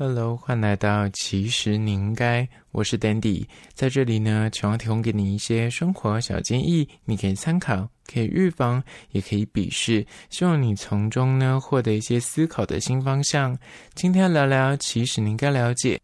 Hello，欢迎来到其实你应该，我是 Dandy，在这里呢，希望提供给你一些生活小建议，你可以参考，可以预防，也可以鄙视，希望你从中呢获得一些思考的新方向。今天聊聊，其实你应该了解，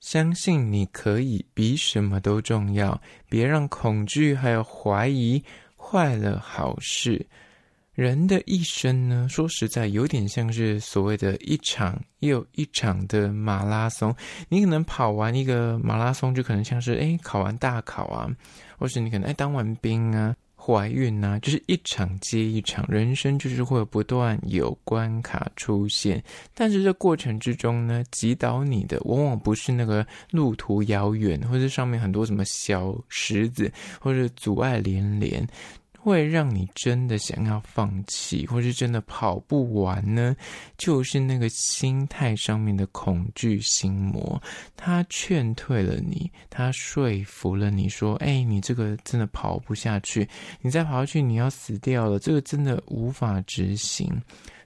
相信你可以比什么都重要，别让恐惧还有怀疑坏了好事。人的一生呢，说实在，有点像是所谓的一场又一场的马拉松。你可能跑完一个马拉松，就可能像是诶考完大考啊，或是你可能诶当完兵啊，怀孕啊，就是一场接一场。人生就是会不断有关卡出现，但是这过程之中呢，击倒你的往往不是那个路途遥远，或者上面很多什么小石子，或者阻碍连连。会让你真的想要放弃，或是真的跑不完呢？就是那个心态上面的恐惧心魔，他劝退了你，他说服了你说：“哎，你这个真的跑不下去，你再跑下去你要死掉了，这个真的无法执行。”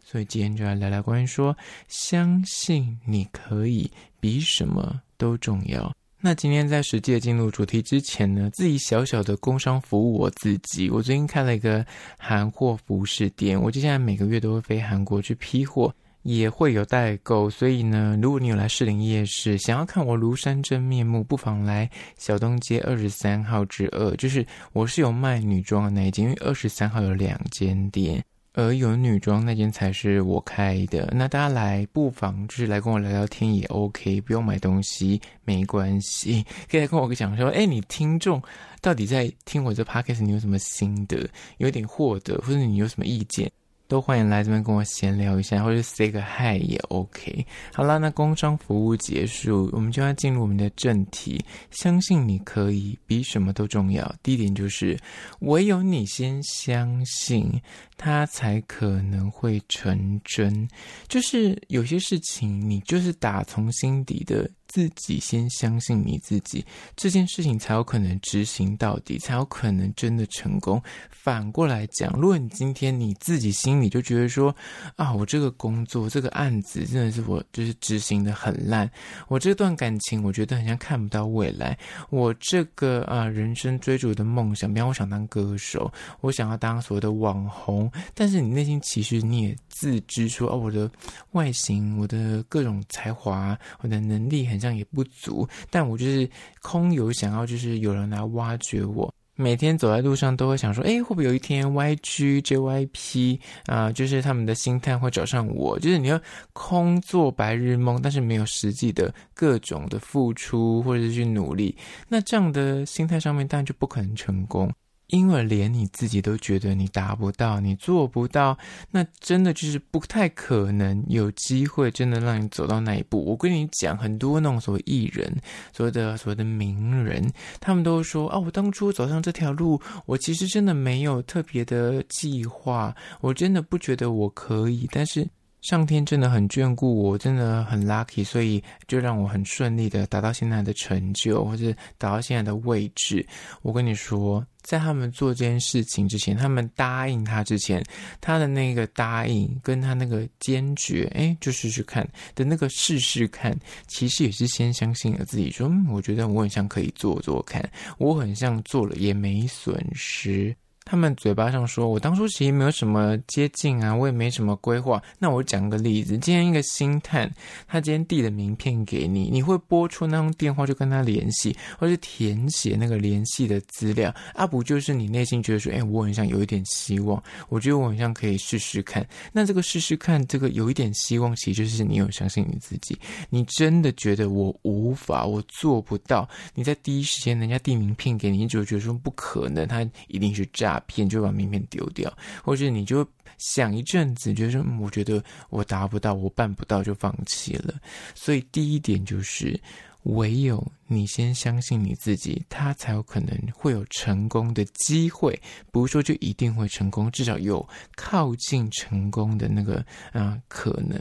所以今天就来聊聊关于说，相信你可以比什么都重要。那今天在实际进入主题之前呢，自己小小的工商服务我自己。我最近开了一个韩货服饰店，我接下来每个月都会飞韩国去批货，也会有代购。所以呢，如果你有来士林夜市，想要看我庐山真面目，不妨来小东街二十三号之二，就是我是有卖女装的那一间，因为二十三号有两间店。而有女装那间才是我开的，那大家来不妨就是来跟我聊聊天也 OK，不用买东西没关系，可以来跟我讲说，哎，你听众到底在听我这 podcast，你有什么心得，有点获得，或者你有什么意见？都欢迎来这边跟我闲聊一下，或者 say 个 hi 也 OK。好啦，那工商服务结束，我们就要进入我们的正题。相信你可以比什么都重要。第一点就是，唯有你先相信，它才可能会成真。就是有些事情，你就是打从心底的。自己先相信你自己，这件事情才有可能执行到底，才有可能真的成功。反过来讲，如果你今天你自己心里就觉得说啊，我这个工作这个案子真的是我就是执行得很烂，我这段感情我觉得好像看不到未来，我这个啊人生追逐的梦想，比方我想当歌手，我想要当所谓的网红，但是你内心其实你也自知说哦，我的外形，我的各种才华，我的能力很。这样也不足，但我就是空有想要，就是有人来挖掘我。每天走在路上都会想说，哎，会不会有一天 YG、JYP 啊、就是他们的心态会找上我？就是你要空做白日梦，但是没有实际的各种的付出或者是去努力，那这样的心态上面当然就不可能成功。因为连你自己都觉得你达不到，你做不到，那真的就是不太可能有机会真的让你走到那一步。我跟你讲，很多那种所谓艺人，所谓的所谓的名人，他们都说啊，我当初走上这条路，我其实真的没有特别的计划，我真的不觉得我可以，但是。上天真的很眷顾我，真的很 lucky，所以就让我很顺利的达到现在的成就，或者达到现在的位置。我跟你说，在他们做这件事情之前，他们答应他之前，他的那个答应跟他那个坚决，哎，就试试看的那个试试看，其实也是先相信了自己，说，嗯，我觉得我很像可以做做看，我很像做了也没损失。他们嘴巴上说，我当初其实没有什么接近啊，我也没什么规划。那我讲个例子，今天一个星探，他今天递的名片给你，你会拨出那通电话就跟他联系，或是填写那个联系的资料，啊不就是你内心觉得说，哎，我很像有一点希望，我觉得我很像可以试试看。那这个试试看，这个有一点希望，其实就是你有相信你自己，你真的觉得我无法，我做不到。你在第一时间人家递名片给你，你就觉得说不可能，他一定是诈片。就把名片丢掉，或者你就想一阵子，觉得，我觉得我达不到，我办不到，就放弃了。所以第一点就是，唯有你先相信你自己，他才有可能会有成功的机会。不是说就一定会成功，至少有靠近成功的那个啊、可能。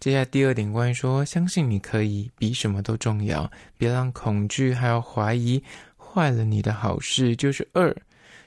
接下来第二点，关于说相信你可以比什么都重要，别让恐惧还有怀疑坏了你的好事。就是二。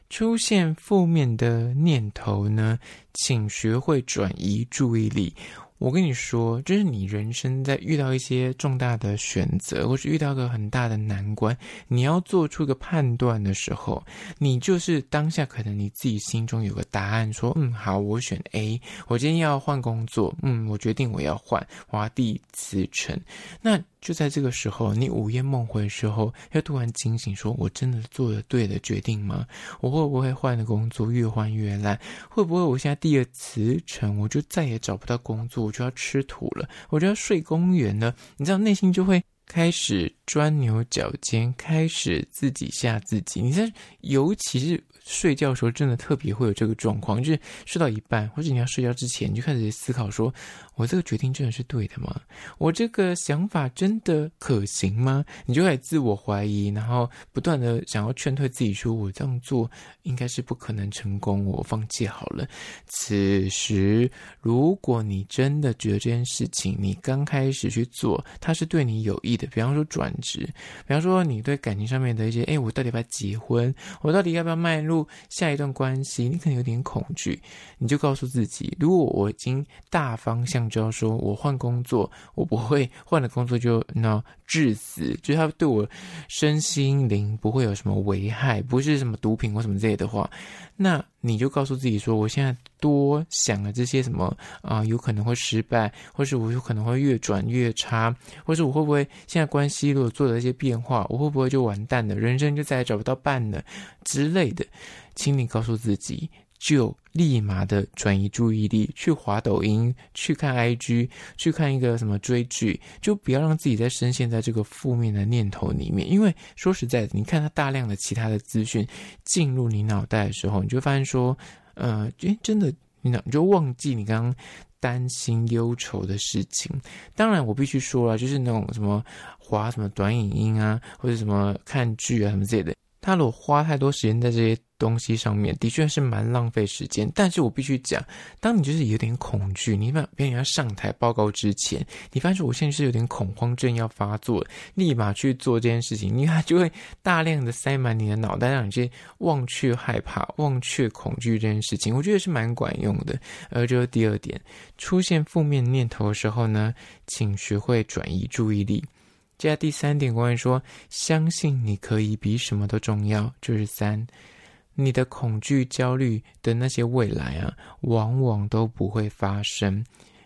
出现负面的念头呢，请学会转移注意力。我跟你说，就是你人生在遇到一些重大的选择，或是遇到个很大的难关，你要做出一个判断的时候，你就是当下可能你自己心中有个答案，说，嗯，好，我选 A，我今天要换工作，嗯，我决定我要换，华帝辞呈，那。就在这个时候，你午夜梦回的时候，要突然惊醒，说：“我真的做了对的决定吗？我会不会换的工作越换越烂？会不会我现在第二辞呈，我就再也找不到工作，我就要吃土了，我就要睡公园了？你知道，内心就会开始钻牛角尖，开始自己吓自己。你在，尤其是。睡觉的时候，真的特别会有这个状况，就是睡到一半，或者你要睡觉之前，你就开始思考说：我这个决定真的是对的吗？我这个想法真的可行吗？你就开始自我怀疑，然后不断的想要劝退自己，说我这样做应该是不可能成功，我放弃好了。此时，如果你真的觉得这件事情你刚开始去做，它是对你有益的，比方说转职，比方说你对感情上面的一些，哎，我到底要不要结婚？我到底要不要迈入？下一段关系，你可能有点恐惧，你就告诉自己：如果我已经大方向知道说，我换工作，我不会换了工作就那致死，就是他对我身心灵不会有什么危害，不是什么毒品或什么之类的话，那你就告诉自己说：我现在多想了这些什么啊、有可能会失败，或是我有可能会越转越差，或是我会不会现在关系如果做了一些变化，我会不会就完蛋了，人生就再也找不到伴了之类的。请你告诉自己，就立马的转移注意力，去滑抖音，去看 IG，去看一个什么追剧，就不要让自己再深陷在这个负面的念头里面。因为说实在的，你看他大量的其他的资讯进入你脑袋的时候，你就发现说，呃，诶，真的，你你就忘记你刚刚担心忧愁的事情。当然，我必须说了，就是那种什么滑什么短影音啊，或者什么看剧啊什么之类的。他如果花太多时间在这些东西上面，的确是蛮浪费时间。但是我必须讲，当你就是有点恐惧，你把别人要上台报告之前，你发现我现在是有点恐慌症要发作，立马去做这件事情，你看就会大量的塞满你的脑袋，让你去忘却害怕、忘却恐惧这件事情。我觉得是蛮管用的。而这是第二点，出现负面念头的时候呢，请学会转移注意力。接下第三点，关于说，相信你可以比什么都重要，就是三，你的恐惧、焦虑的那些未来啊，往往都不会发生。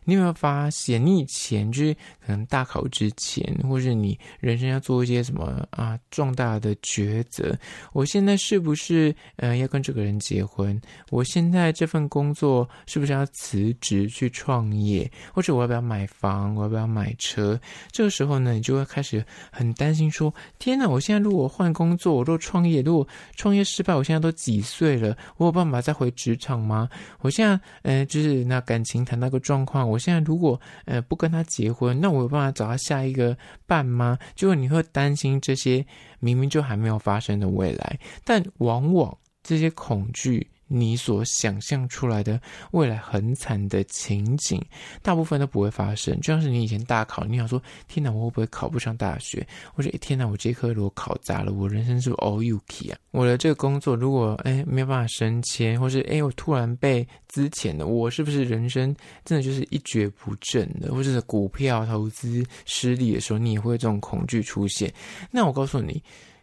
你有没有发现，你以前就是可能大考之前，或是你人生要做一些什么啊重大的抉择？我现在是不是呃要跟这个人结婚？我现在这份工作是不是要辞职去创业？或者我要不要买房？我要不要买车？这个时候呢，你就会开始很担心，说：天哪！我现在如果换工作，我如果创业，如果创业失败，我现在都几岁了？我有办法再回职场吗？我现在呃就是那感情谈到个状况，我。现在如果呃不跟他结婚，那我有办法找到下一个伴吗？就你会担心这些明明就还没有发生的未来，但往往这些恐惧。你所想象出来的未来很惨的情景，大部分都不会发生。就像是你以前大考，你想说：“天哪，我会不会考不上大学？”或者“天哪，我这科如果考砸了，我人生是不是 all you k 啊？”我的这个工作如果哎没有办法升迁，或是哎我突然被资遣了，我是不是人生真的就是一蹶不振的？或者是股票投资失利的时候，你也会有这种恐惧出现。那我告诉你。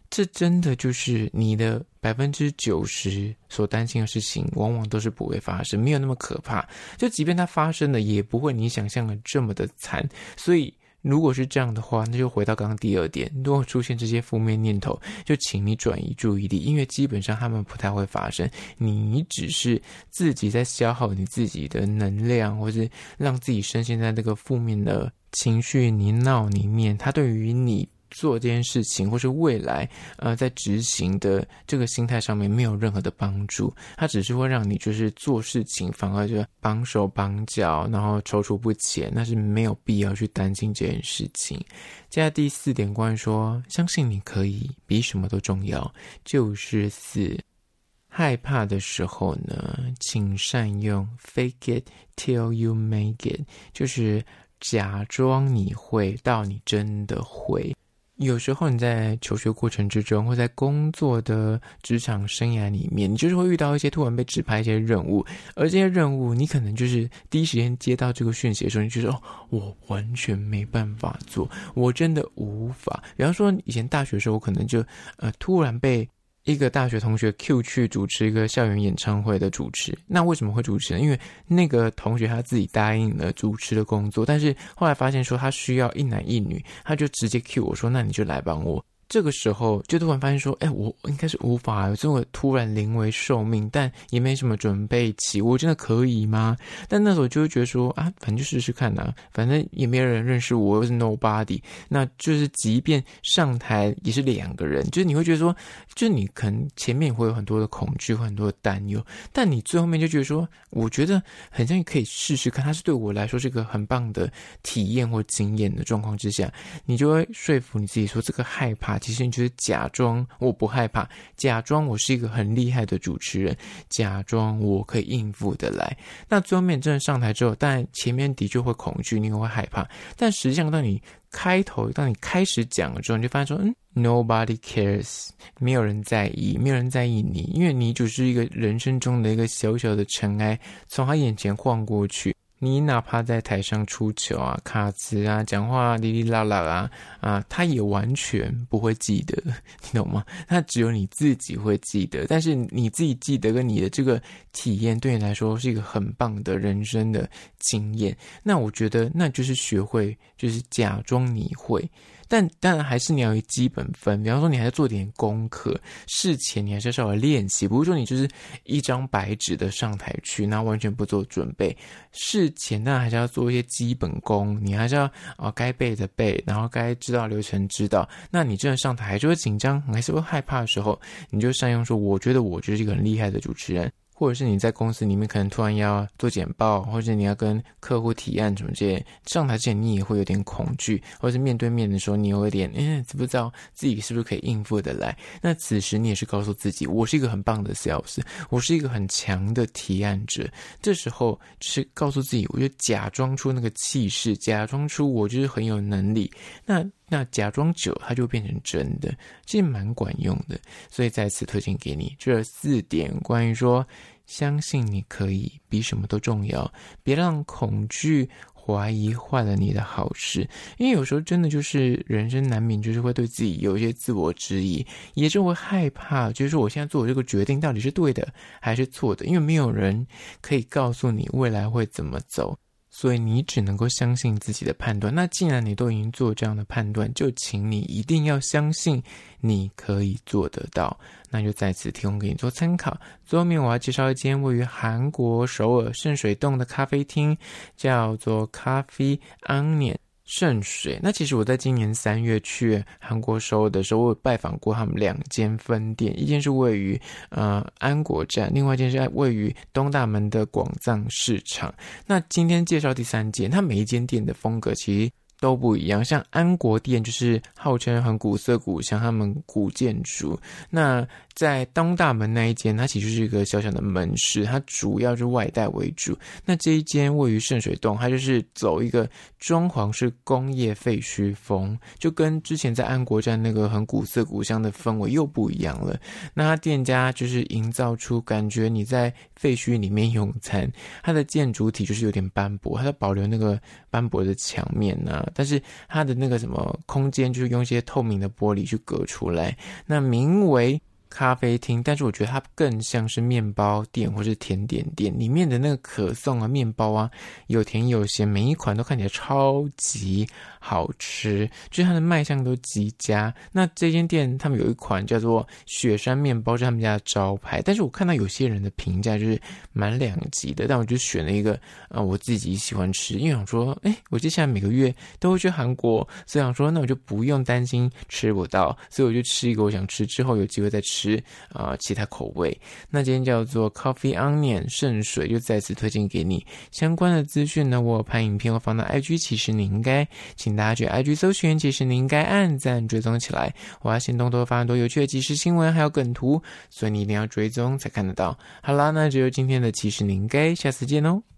这真的就是你的百分之九十所担心的事情，往往都是不会发生，没有那么可怕。就即便它发生了，也不会你想象的这么的惨。所以，如果是这样的话，那就回到刚刚第二点：如果出现这些负面念头，就请你转移注意力，因为基本上他们不太会发生。你只是自己在消耗你自己的能量，或是让自己深陷在这个负面的情绪泥淖里面。它对于你。做这件事情，或是未来，呃，在执行的这个心态上面没有任何的帮助，它只是会让你就是做事情反而就绑手绑脚，然后踌躇不前，那是没有必要去担心这件事情。接下来第四点，关于说相信你可以比什么都重要，就是四，害怕的时候呢，请善用 fake it till you make it，就是假装你会到你真的会。有时候你在求学过程之中，或在工作的职场生涯里面，你就是会遇到一些突然被指派一些任务，而这些任务你可能就是第一时间接到这个讯息的时候，你就说哦，我完全没办法做，我真的无法。比方说以前大学的时候，我可能就呃突然被。一个大学同学 Q 去主持一个校园演唱会的主持，那为什么会主持呢？因为那个同学他自己答应了主持的工作，但是后来发现说他需要一男一女，他就直接 Q 我说：“那你就来帮我。”这个时候就突然发现说，哎，我应该是无法这么突然临危受命，但也没什么准备期，我真的可以吗？但那时候就会觉得说，啊，反正就试试看呐，反正也没有人认识我，又是 nobody，那就是即便上台也是两个人，就是你会觉得说，就你可能前面会有很多的恐惧，很多的担忧，但你最后面就觉得说，我觉得很像可以试试看，它是对我来说是个很棒的体验或经验的状况之下，你就会说服你自己说，这个害怕。其实你就是假装我不害怕，假装我是一个很厉害的主持人，假装我可以应付得来。那最后面真的上台之后，但前面的确会恐惧，你也会害怕。但实际上，当你开头，当你开始讲了之后，你就发现说，嗯，Nobody cares，没有人在意，没有人在意你，因为你只是一个人生中的一个小小的尘埃，从他眼前晃过去。你哪怕在台上出糗啊、卡词啊、讲话哩哩啦啦啊啊，他也完全不会记得，你懂吗？他只有你自己会记得。但是你自己记得跟你的这个体验，对你来说是一个很棒的人生的经验。那我觉得，那就是学会，就是假装你会。但当然还是你要有基本分，比方说你还要做点功课，事前你还是要稍微练习，不是说你就是一张白纸的上台去，然后完全不做准备。事前当然还是要做一些基本功，你还是要啊、该背的背，然后该知道流程知道。那你真的上台还是会紧张，还是会害怕的时候，你就善用说，我觉得我就是一个很厉害的主持人。或者是你在公司里面可能突然要做简报，或者你要跟客户提案什么这些，上台之前你也会有点恐惧，或者是面对面的时候你有一点，嗯，知不知道自己是不是可以应付得来？那此时你也是告诉自己，我是一个很棒的 sales，我是一个很强的提案者。这时候是告诉自己，我就假装出那个气势，假装出我就是很有能力。那。那假装久，它就变成真的，其实蛮管用的。所以再次推荐给你这四点，关于说相信你可以，比什么都重要。别让恐惧、怀疑坏了你的好事，因为有时候真的就是人生难免就是会对自己有一些自我质疑，也是会害怕，就是说我现在做的这个决定到底是对的还是错的？因为没有人可以告诉你未来会怎么走。所以你只能够相信自己的判断。那既然你都已经做这样的判断，就请你一定要相信你可以做得到。那就在此提供给你做参考。最后面我要介绍一间位于韩国首尔圣水洞的咖啡厅，叫做咖啡安念。圣水，那其实我在今年三月去韩国首尔的时候，我有拜访过他们两间分店，一间是位于呃安国站，另外一间是位于东大门的广藏市场。那今天介绍第三间，它每一间店的风格其实都不一样，像安国店就是号称很古色古香，他们古建筑。那在东大门那一间，它其实是一个小小的门市，它主要是外带为主。那这一间位于圣水洞，它就是走一个装潢是工业废墟风，就跟之前在安国站那个很古色古香的氛围又不一样了。那它店家就是营造出感觉你在废墟里面用餐，它的建筑体就是有点斑驳，它在保留那个斑驳的墙面啊，但是它的那个什么空间就是用一些透明的玻璃去隔出来，那名为。咖啡厅，但是我觉得它更像是面包店或是甜点店，里面的那个可颂啊、面包啊，有甜有咸，每一款都看起来超级好吃，就是它的卖相都极佳。那这间店他们有一款叫做雪山面包，是他们家的招牌，但是我看到有些人的评价就是蛮两极的，但我就选了一个，呃，我自己喜欢吃，因为想说，哎，我接下来每个月都会去韩国，所以想说，那我就不用担心吃不到，所以我就吃一个我想吃，之后有机会再吃。啊、呃，其他口味。那今天叫做 Coffee Onion 圣水，就再次推荐给你相关的资讯呢。我有拍影片，会放到 IG，其实你应该，请大家去 IG 搜寻，其实你应该按赞追踪起来。我要先动多发很多有趣的即时新闻，还有梗图，所以你一定要追踪才看得到。好啦，那就由今天的其实你应该，下次见哦。